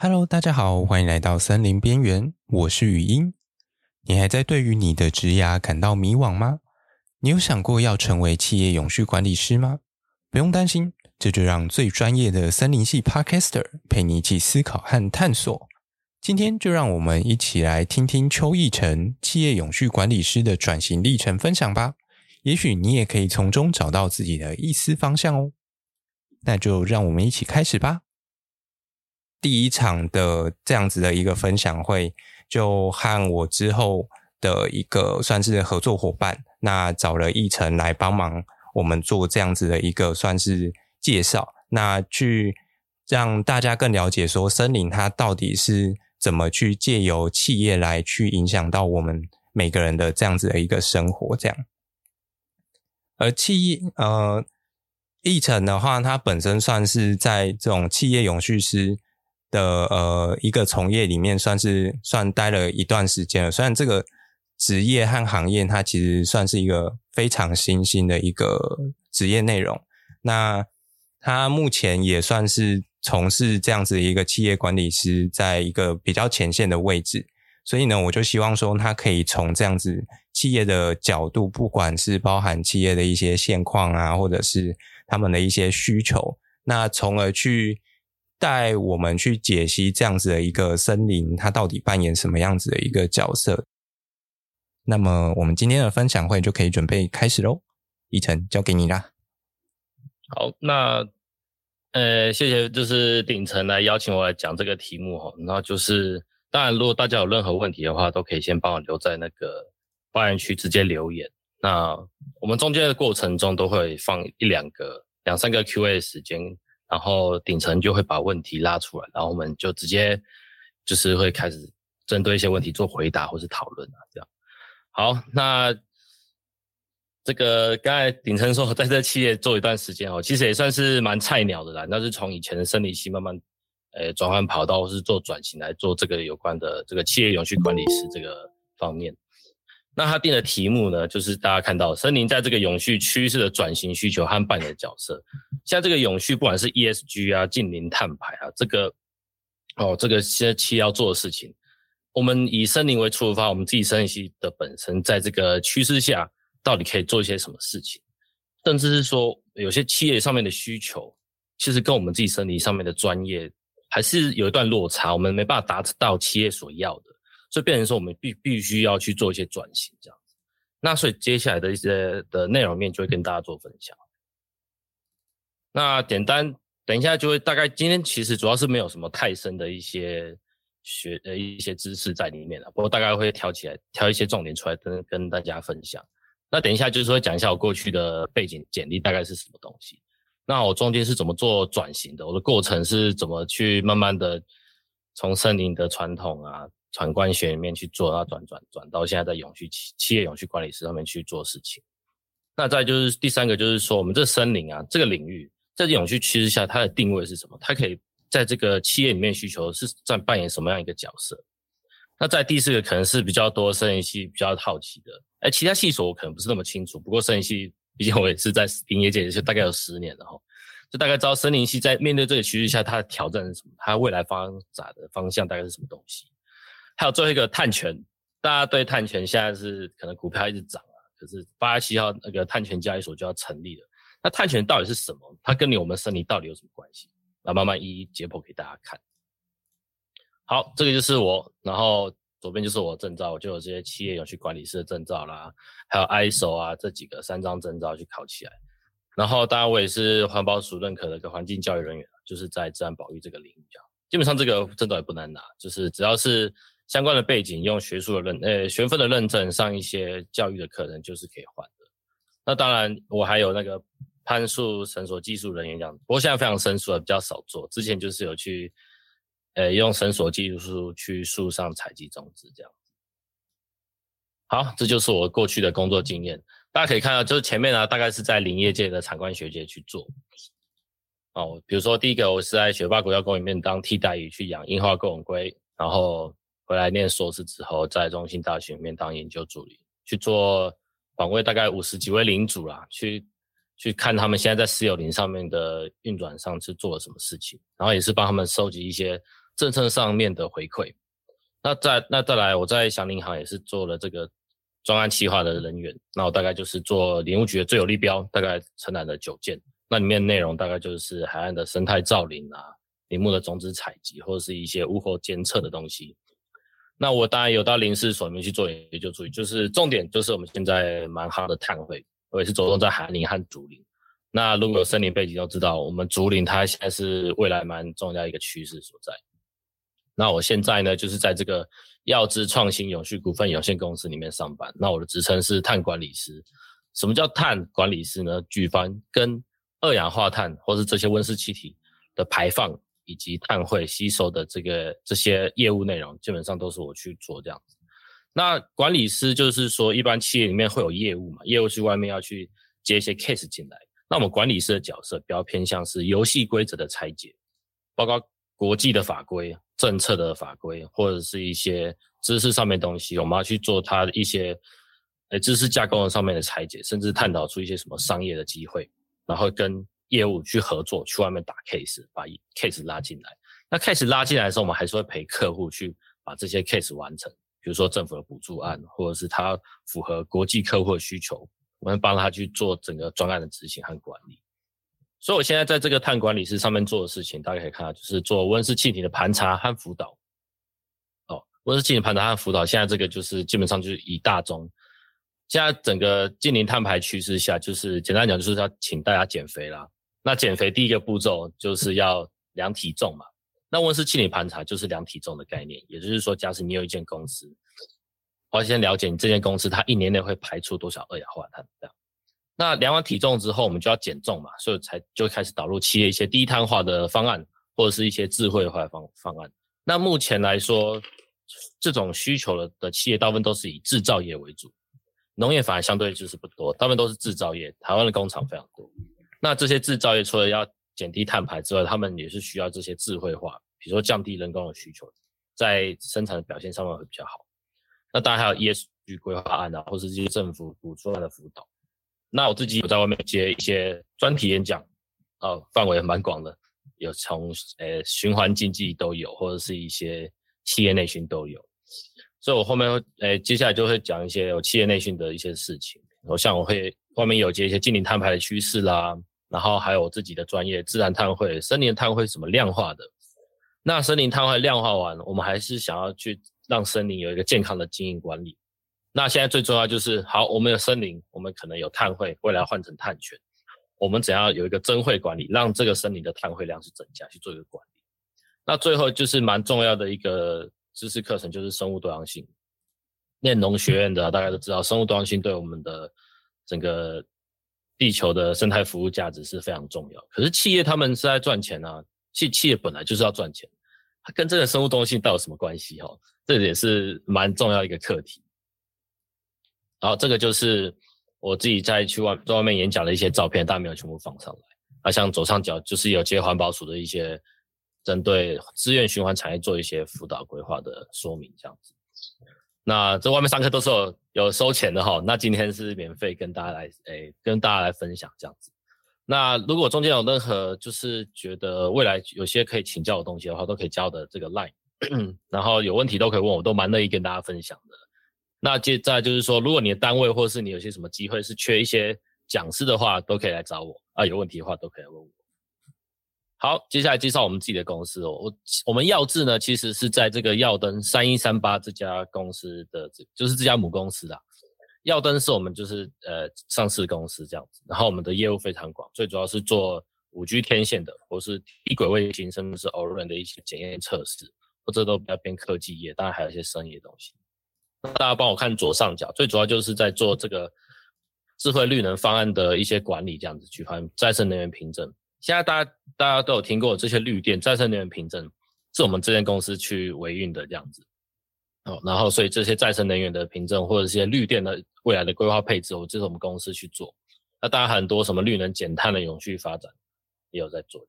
Hello，大家好，欢迎来到森林边缘，我是语音。你还在对于你的职涯感到迷惘吗？你有想过要成为企业永续管理师吗？不用担心，这就让最专业的森林系 Podcaster 陪你一起思考和探索。今天就让我们一起来听听邱奕辰企业永续管理师的转型历程分享吧。也许你也可以从中找到自己的一丝方向哦。那就让我们一起开始吧。第一场的这样子的一个分享会，就和我之后的一个算是合作伙伴，那找了奕辰来帮忙我们做这样子的一个算是介绍，那去让大家更了解说森林它到底是怎么去借由企业来去影响到我们每个人的这样子的一个生活，这样。而企业呃，奕辰的话，它本身算是在这种企业永续师。的呃一个从业里面算是算待了一段时间了，虽然这个职业和行业它其实算是一个非常新兴的一个职业内容，那他目前也算是从事这样子一个企业管理师，在一个比较前线的位置，所以呢，我就希望说他可以从这样子企业的角度，不管是包含企业的一些现况啊，或者是他们的一些需求，那从而去。带我们去解析这样子的一个森林，它到底扮演什么样子的一个角色？那么，我们今天的分享会就可以准备开始喽。一晨，交给你啦。好，那呃，谢谢，就是鼎辰来邀请我来讲这个题目哈。那就是，当然，如果大家有任何问题的话，都可以先帮我留在那个发言区直接留言。那我们中间的过程中都会放一两个、两三个 Q&A 的时间。然后顶层就会把问题拉出来，然后我们就直接就是会开始针对一些问题做回答或是讨论啊，这样。好，那这个刚才鼎辰说在这企业做一段时间哦，其实也算是蛮菜鸟的啦。那是从以前的生理系慢慢呃转换跑道或是做转型来做这个有关的这个企业永续管理师这个方面。那他定的题目呢，就是大家看到森林在这个永续趋势的转型需求和扮演的角色。像这个永续，不管是 ESG 啊、净零碳排啊，这个哦，这个现在企业要做的事情，我们以森林为出发，我们自己森林系的本身，在这个趋势下，到底可以做一些什么事情？甚至是说，有些企业上面的需求，其实跟我们自己森林上面的专业还是有一段落差，我们没办法达到企业所要的。所以变成说，我们必必须要去做一些转型，这样子。那所以接下来的一些的内容面就会跟大家做分享。那简单，等一下就会大概今天其实主要是没有什么太深的一些学呃一些知识在里面了，不过大概会挑起来挑一些重点出来跟跟大家分享。那等一下就是说讲一下我过去的背景简历大概是什么东西。那我中间是怎么做转型的？我的过程是怎么去慢慢的从森林的传统啊。传管学里面去做，然后转转转到现在在永续企企业永续管理师上面去做事情。那再就是第三个，就是说我们这森林啊这个领域，在永续趋势下，它的定位是什么？它可以在这个企业里面需求是在扮演什么样一个角色？那在第四个可能是比较多森林系比较好奇的，哎，其他系所我可能不是那么清楚。不过森林系毕竟我也是在林业界也是大概有十年了哈，就大概知道森林系在面对这个趋势下，它的挑战是什么？它未来发展的方向大概是什么东西？还有最后一个碳权，大家对碳权现在是可能股票一直涨啊，可是八月七号那个碳权交易所就要成立了。那碳权到底是什么？它跟你我们森林到底有什么关系？那慢慢一一解剖给大家看。好，这个就是我，然后左边就是我的证照，我就有这些企业永续管理师的证照啦，还有 ISO 啊这几个三张证照去考起来。然后当然我也是环保署认可的一个环境教育人员，就是在自然保育这个领域啊。基本上这个证照也不难拿，就是只要是。相关的背景，用学术的认，呃，学分的认证上一些教育的课程，就是可以换的。那当然，我还有那个攀树绳索技术人员这样子，不过现在非常生疏了，比较少做。之前就是有去，呃，用绳索技术去树上采集种子这样。好，这就是我过去的工作经验。大家可以看到，就是前面呢，大概是在林业界的产官学界去做。哦，比如说第一个，我是在雪霸国家公园里面当替代鱼去养樱花钩吻鲑，然后。回来念硕士之后，在中兴大学里面当研究助理，去做访问大概五十几位林主啦，去去看他们现在在私有林上面的运转上是做了什么事情，然后也是帮他们收集一些政策上面的回馈。那再那再来，我在祥林行也是做了这个专案企划的人员，那我大概就是做林务局的最有利标，大概承揽了九件，那里面内容大概就是海岸的生态造林啊，林木的种子采集或者是一些物候监测的东西。那我当然有到林试所里面去做研究助理，就是重点就是我们现在蛮好的碳汇，我也是着重在寒林和竹林。那如果有森林背景都知道，我们竹林它现在是未来蛮重要一个趋势所在。那我现在呢，就是在这个耀智创新永续股份有限公司里面上班。那我的职称是碳管理师。什么叫碳管理师呢？举凡跟二氧化碳或是这些温室气体的排放。以及碳汇吸收的这个这些业务内容，基本上都是我去做这样子。那管理师就是说，一般企业里面会有业务嘛，业务是外面要去接一些 case 进来。那我们管理师的角色比较偏向是游戏规则的拆解，包括国际的法规、政策的法规，或者是一些知识上面东西，我们要去做它的一些呃知识架构上面的拆解，甚至探讨出一些什么商业的机会，然后跟。业务去合作，去外面打 case，把 case 拉进来。那 case 拉进来的时候，我们还是会陪客户去把这些 case 完成。比如说政府的补助案，或者是他符合国际客户的需求，我们帮他去做整个专案的执行和管理。所以我现在在这个碳管理师上面做的事情，大家可以看到，就是做温室气体的盘查和辅导。哦，温室气体盘查和辅导，现在这个就是基本上就是以大宗。现在整个近零碳排趋势下，就是简单讲，就是要请大家减肥啦。那减肥第一个步骤就是要量体重嘛。那温室气体盘查就是量体重的概念，也就是说，假使你有一间公司，我要先了解你这间公司它一年内会排出多少二氧化碳这样。那量完体重之后，我们就要减重嘛，所以才就开始导入企业一些低碳化的方案，或者是一些智慧化的方方案。那目前来说，这种需求的的企业大部分都是以制造业为主，农业反而相对就是不多，大部分都是制造业。台湾的工厂非常多。那这些制造业除了要减低碳排之外，他们也是需要这些智慧化，比如说降低人工的需求，在生产的表现上面会比较好。那当然还有 ESG 规划案啊，或是这些政府补助案的辅导。那我自己有在外面接一些专题演讲，哦，范围蛮广的，有从呃循环经济都有，或者是一些企业内训都有。所以我后面会诶接下来就会讲一些有企业内训的一些事情。我像我会外面有接一些近零碳排的趋势啦。然后还有我自己的专业，自然碳汇、森林碳汇是怎么量化的？那森林碳汇量化完，我们还是想要去让森林有一个健康的经营管理。那现在最重要就是，好，我们有森林，我们可能有碳汇，未来换成碳权，我们怎样有一个增汇管理，让这个森林的碳汇量是增加，去做一个管理。那最后就是蛮重要的一个知识课程，就是生物多样性。念农学院的大家都知道，生物多样性对我们的整个。地球的生态服务价值是非常重要，可是企业他们是在赚钱啊，企企业本来就是要赚钱，它跟这个生物多样性到底有什么关系？哈，这也是蛮重要一个课题。然后这个就是我自己在去外在外面演讲的一些照片，但没有全部放上来。啊，像左上角就是有接环保署的一些针对资源循环产业做一些辅导规划的说明，这样子。那这外面上课都是有有收钱的哈，那今天是免费跟大家来诶、跟大家来分享这样子。那如果中间有任何就是觉得未来有些可以请教的东西的话，都可以加我的这个 line，然后有问题都可以问我，都蛮乐意跟大家分享的。那接再就是说，如果你的单位或是你有些什么机会是缺一些讲师的话，都可以来找我啊，有问题的话都可以来问我。好，接下来介绍我们自己的公司哦。我我们耀智呢，其实是在这个耀登三一三八这家公司的，就是这家母公司啊。耀登是我们就是呃上市公司这样子，然后我们的业务非常广，最主要是做五 G 天线的，或是低轨卫星，甚至是 O-RAN 的一些检验测试，或者都比较偏科技业，当然还有一些生意的东西。那大家帮我看左上角，最主要就是在做这个智慧绿能方案的一些管理，这样子去看再生能源凭证。现在大家大家都有听过这些绿电再生能源凭证，是我们这间公司去维运的这样子。哦，然后所以这些再生能源的凭证或者这些绿电的未来的规划配置，我这是我们公司去做。那当然很多什么绿能减碳的永续发展也有在做。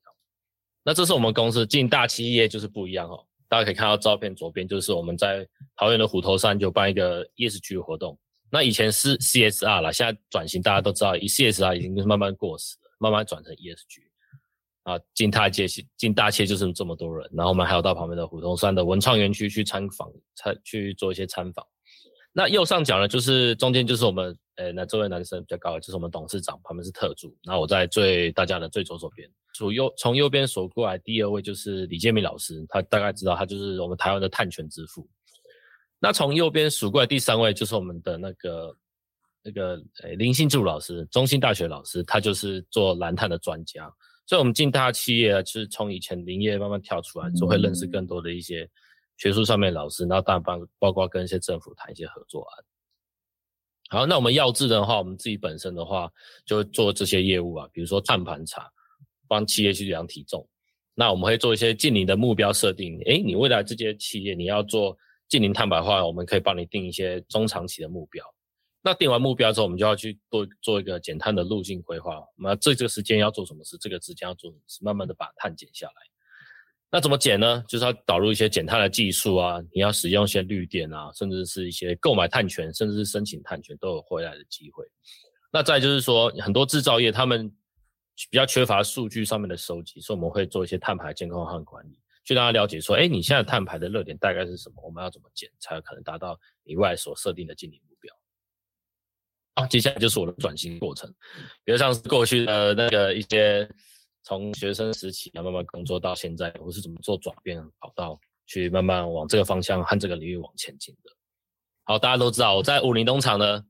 那这是我们公司进大企业就是不一样哦。大家可以看到照片左边就是我们在桃园的虎头山就办一个 ESG 活动。那以前是 CSR 啦，现在转型大家都知道，以 CSR 已经是慢慢过时了，慢慢转成 ESG。啊，进大街进大街就是这么多人，然后我们还有到旁边的虎头山的文创园区去参访，参去做一些参访。那右上角呢，就是中间就是我们，呃，那这位男生比较高，就是我们董事长，旁边是特助。那我在最大家的最左手边，从右从右边数过来，第二位就是李建明老师，他大概知道他就是我们台湾的碳权之父。那从右边数过来第三位就是我们的那个那个呃林信柱老师，中兴大学老师，他就是做蓝碳的专家。所以我们进大企业啊，就是从以前林业慢慢跳出来，就会认识更多的一些。学术上面老师，然后当然包包括跟一些政府谈一些合作案。好，那我们药制的话，我们自己本身的话，就做这些业务啊，比如说碳盘查，帮企业去量体重。那我们会做一些近零的目标设定。诶，你未来这些企业你要做近零碳排的话，我们可以帮你定一些中长期的目标。那定完目标之后，我们就要去做做一个减碳的路径规划。那这这个时间要做什么事，这个时间要做什么事，慢慢的把碳减下来。那怎么减呢？就是要导入一些减碳的技术啊，你要使用一些绿电啊，甚至是一些购买碳权，甚至是申请碳权都有回来的机会。那再就是说，很多制造业他们比较缺乏数据上面的收集，所以我们会做一些碳排监控和管理，去让他了解说，哎，你现在碳排的热点大概是什么？我们要怎么减，才有可能达到你未来所设定的净零好，接下来就是我的转型过程，比如像是过去的那个一些。从学生时期啊，慢慢工作到现在，我是怎么做转变跑道，去慢慢往这个方向和这个领域往前进的。好，大家都知道我在武林农场呢，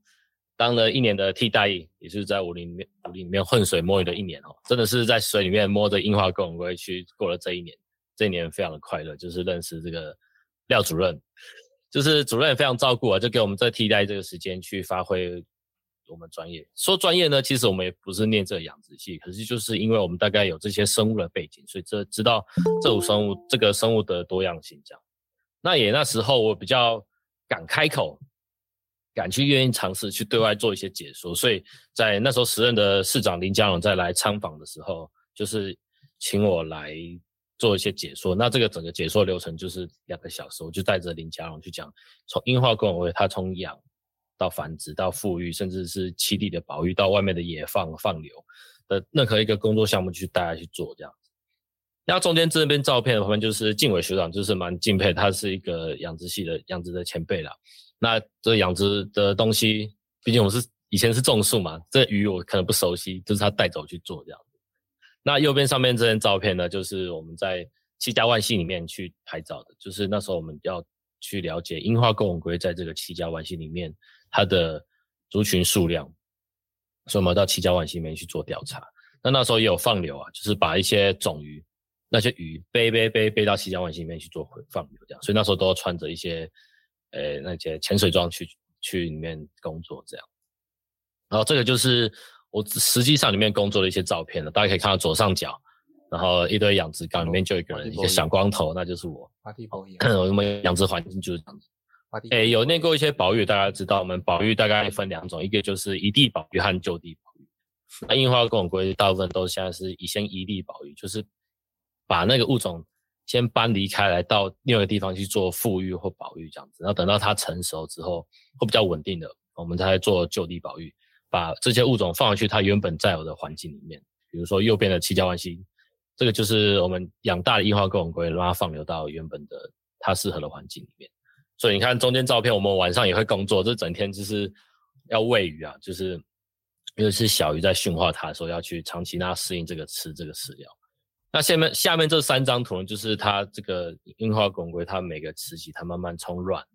当了一年的替代役，也是在武林里面武陵里面混水摸鱼的一年哦，真的是在水里面摸着樱花钩鲑去过了这一年，这一年非常的快乐，就是认识这个廖主任，就是主任也非常照顾啊，就给我们这替代这个时间去发挥。我们专业说专业呢，其实我们也不是念这个养殖系，可是就是因为我们大概有这些生物的背景，所以这知道这种生物这个生物的多样性这样。那也那时候我比较敢开口，敢去愿意尝试去对外做一些解说，所以在那时候时任的市长林佳龙在来参访的时候，就是请我来做一些解说。那这个整个解说流程就是两个小时，我就带着林佳荣去讲，从樱花钩鲑，他从养。到繁殖，到富裕，甚至是栖地的保育，到外面的野放放流的任何一个工作项目去带他去做这样子。那中间这边照片的话，就是晋伟学长，就是蛮敬佩，他是一个养殖系的养殖的前辈啦。那这养殖的东西，毕竟我是以前是种树嘛，这鱼我可能不熟悉，就是他带走去做这样子。那右边上面这张照片呢，就是我们在七家湾溪里面去拍照的，就是那时候我们要去了解樱花钩鲑在这个七家湾溪里面。它的族群数量，所以我们到七家湾溪里面去做调查。那那时候也有放流啊，就是把一些种鱼，那些鱼背背背背到七家湾溪里面去做放流，这样。所以那时候都要穿着一些，呃，那些潜水装去去里面工作这样。然后这个就是我实际上里面工作的一些照片了，大家可以看到左上角，然后一堆养殖缸里面就有一个人，一个小光头，那就是我。我们养殖环境就是这样子。诶、欸，有念过一些保育，大家知道我们保育大概分两种，一个就是一地保育和就地保育。那樱花钩鲑大部分都现在是以先一地保育，就是把那个物种先搬离开来到另外一个地方去做复育或保育这样子，然后等到它成熟之后会比较稳定的，我们才做就地保育，把这些物种放回去它原本在有的环境里面。比如说右边的七家湾溪，这个就是我们养大的樱花钩鲑，让它放流到原本的它适合的环境里面。所以你看中间照片，我们晚上也会工作，这整天就是要喂鱼啊，就是因为是小鱼在驯化它的时候，要去长期让它适应这个吃这个饲料。那下面下面这三张图呢，就是它这个樱花钩鲑，它每个时期它慢慢从卵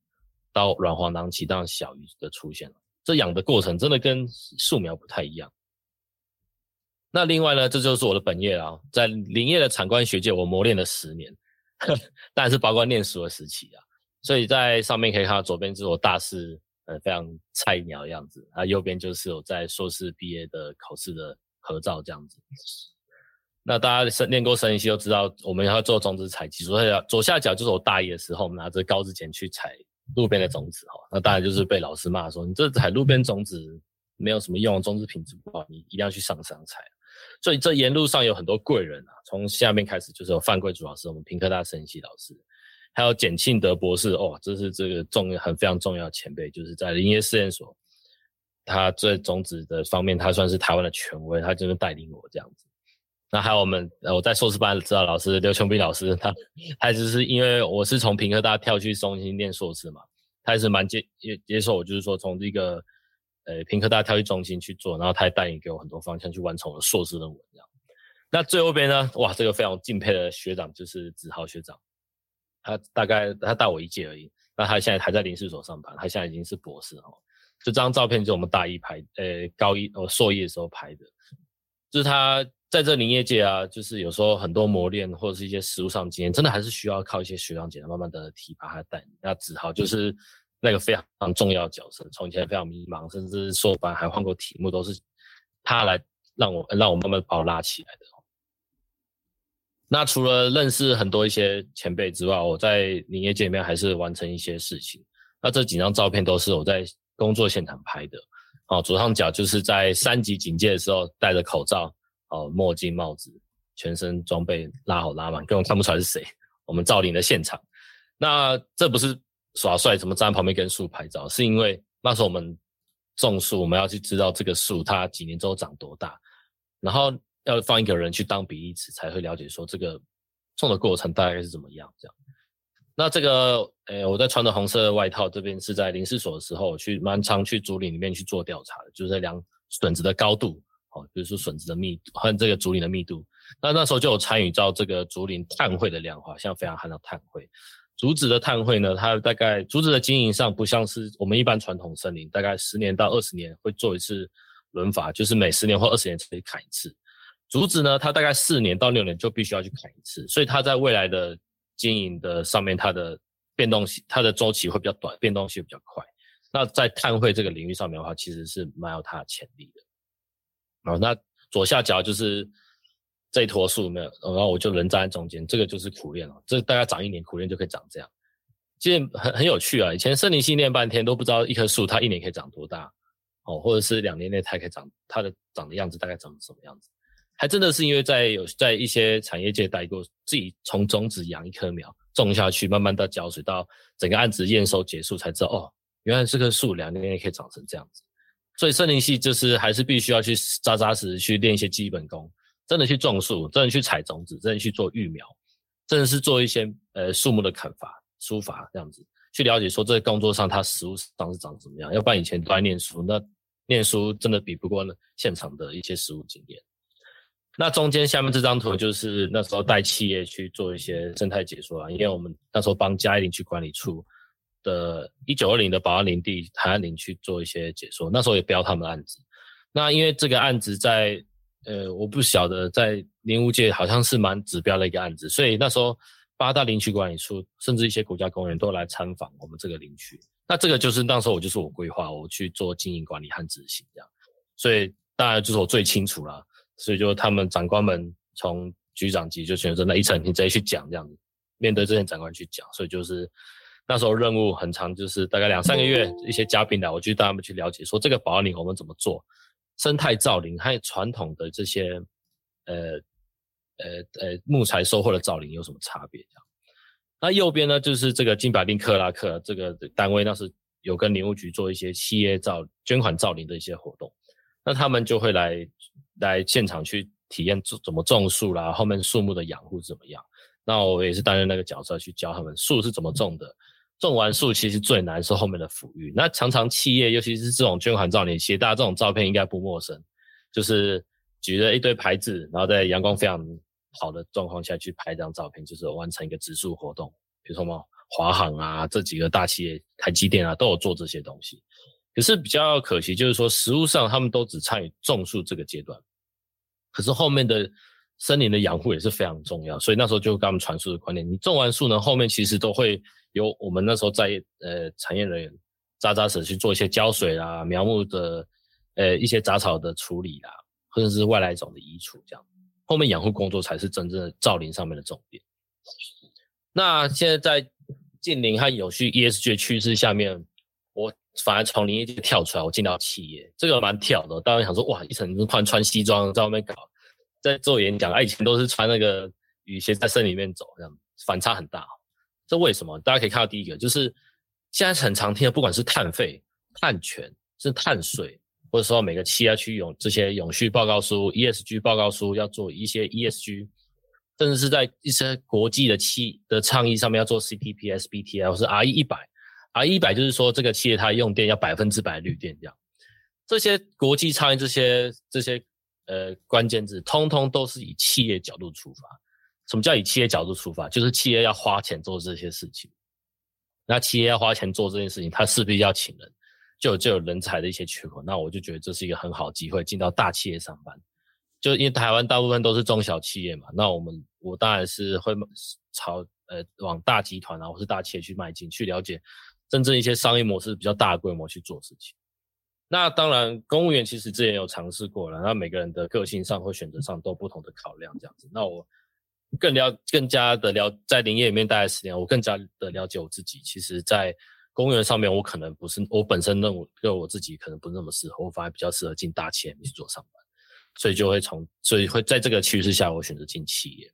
到卵黄囊期，到小鱼的出现。这养的过程真的跟素描不太一样。那另外呢，这就是我的本业啊，在林业的产官学界，我磨练了十年，当然是包括念书的时期啊。所以在上面可以看到，左边就是我大四，呃，非常菜鸟的样子，啊，右边就是我在硕士毕业的考试的合照这样子。那大家是念过森林系都知道，我们要做种子采集，所以左下角就是我大一的时候，我们拿着高子碱去采路边的种子哈，那当然就是被老师骂说，你这采路边种子没有什么用，种子品质不好，你一定要去上山采。所以这沿路上有很多贵人啊，从下面开始就是有范贵竹老师，我们屏科大森林系老师。还有简庆德博士哦，这是这个重要很非常重要的前辈，就是在林业试验所，他在种子的方面，他算是台湾的权威，他就是带领我这样子。那还有我们呃我在硕士班的指导老师刘琼斌老师，他他就是因为我是从平科大跳去中心念硕士嘛，他也是蛮接接接受我，就是说从这个呃屏科大跳去中心去做，然后他也带领给我很多方向去完成我的硕士论文这样。那最后边呢，哇，这个非常敬佩的学长就是子豪学长，他大概他大我一届而已，那他现在还在林试所上班，他现在已经是博士哦。这张照片，就我们大一拍，呃，高一哦，硕一的时候拍的，就是他在这林业界啊，就是有时候很多磨练或者是一些实务上经验，真的还是需要靠一些学长姐慢慢的提拔他带领。那子豪就是那个非常重要的角色，从前非常迷茫，甚至硕班还换过题目，都是他来让我让我慢慢把我拉起来的。那除了认识很多一些前辈之外，我在林业界里面还是完成一些事情。那这几张照片都是我在。工作现场拍的，哦，左上角就是在三级警戒的时候戴着口罩，哦，墨镜、帽子，全身装备拉好拉满，根本看不出来是谁。我们造林的现场，那这不是耍帅，怎么站在旁边跟树拍照？是因为那时候我们种树，我们要去知道这个树它几年之后长多大，然后要放一个人去当比例尺，才会了解说这个种的过程大概是怎么样，这样。那这个，诶、我在穿的红色的外套，这边是在林试所的时候，去蛮常去竹林里面去做调查的，就是在量笋子的高度，哦，比如说笋子的密度和这个竹林的密度。那那时候就有参与到这个竹林碳汇的量化，像非常看到碳汇。竹子的碳汇呢，它大概竹子的经营上不像是我们一般传统森林，大概十年到二十年会做一次轮伐，就是每十年或二十年才可以砍一次。竹子呢，它大概四年到六年就必须要去砍一次，所以它在未来的。经营的上面，它的变动性，它的周期会比较短，变动性比较快。那在碳汇这个领域上面的话，其实是蛮有它的潜力的。好，那左下角就是这一坨树没有，然后我就人站在中间，这个就是苦练哦，这大概长一年苦练就可以长这样。其实很很有趣啊，以前森林系练半天都不知道一棵树它一年可以长多大哦，或者是两年内它可以长它的长的样子大概长什么样子。还真的是因为在有在一些产业界待过，自己从种子养一棵苗种下去，慢慢到浇水，到整个案子验收结束，才知道哦，原来这棵树两年也可以长成这样子。所以森林系就是还是必须要去扎扎实实去练一些基本功，真的去种树，真的去采种子，真的去做育苗，真的是做一些呃树木的砍伐、疏伐这样子，去了解说这工作上它实务上是长怎么样。要不然以前都在念书，那念书真的比不过现场的一些实物经验。那中间下面这张图就是那时候带企业去做一些生态解说啊，因为我们那时候帮嘉义林区管理处的一九二零的保安林地海岸林去做一些解说，那时候也标他们的案子。那因为这个案子在呃我不晓得在林务界好像是蛮指标的一个案子，所以那时候八大林区管理处甚至一些国家公园都来参访我们这个林区。那这个就是那时候我就是我规划我去做经营管理和执行这样，所以当然就是我最清楚了。所以就他们长官们从局长级就选择那一层，你直接去讲这样子，面对这些长官去讲。所以就是那时候任务很长，就是大概两三个月，一些嘉宾来，我去带他们去了解，说这个保安林我们怎么做，生态造林还有传统的这些呃呃呃木材收获的造林有什么差别？这样。那右边呢，就是这个金百利克拉克这个单位，那是有跟林务局做一些企业造捐款造林的一些活动。那他们就会来来现场去体验怎么种树啦，后面树木的养护怎么样？那我也是担任那个角色去教他们树是怎么种的。种完树其实最难是后面的抚育。那常常企业尤其是这种捐款造林，其实大家这种照片应该不陌生，就是举着一堆牌子，然后在阳光非常好的状况下去拍一张照片，就是完成一个植树活动。比如说什么华航啊，这几个大企业，台积电啊，都有做这些东西。可是比较可惜，就是说实物上他们都只参与种树这个阶段，可是后面的森林的养护也是非常重要，所以那时候就跟他们传输的观念，你种完树呢，后面其实都会有我们那时候在呃产业人员扎扎实实去做一些浇水啦、苗木的呃一些杂草的处理啦，或者是外来种的移除，这样后面养护工作才是真正的造林上面的重点。那现在在近零和有序 ESG 趋势下面，反而从林业界跳出来，我进到企业，这个蛮跳的。当然想说，哇，一层突然穿西装在外面搞，在做演讲，以前都是穿那个雨鞋在森林里面走，这样反差很大。这为什么？大家可以看到第一个，就是现在很常听的，不管是碳费、碳权、是碳税，或者说每个企业去永这些永续报告书、ESG 报告书要做一些 ESG，甚至是在一些国际的企的倡议上面要做 CDP、SBTi 或是 RE 一百而一百就是说这个企业它用电要百分之百绿电这样。这些国际倡议这些这些呃关键字，通通都是以企业角度出发。什么叫以企业角度出发？就是企业要花钱做这些事情。那企业要花钱做这件事情，他势必要请人。就有就有人才的一些缺口，那我就觉得这是一个很好机会，进到大企业上班。就因为台湾大部分都是中小企业嘛，那我们我当然是会朝呃往大集团啊或是大企业去迈进，去了解真正一些商业模式比较大规模去做事情。那当然，公务员其实之前有尝试过了，那每个人的个性上或选择上都不同的考量这样子。那我更了更加的了在林业里面待了十年，我更加的了解我自己，其实在。公务员上面，我可能不是我本身认为，就我自己可能不那么适合，我反而比较适合进大企业去做上班，所以就会从，所以会在这个趋势下，我选择进企业。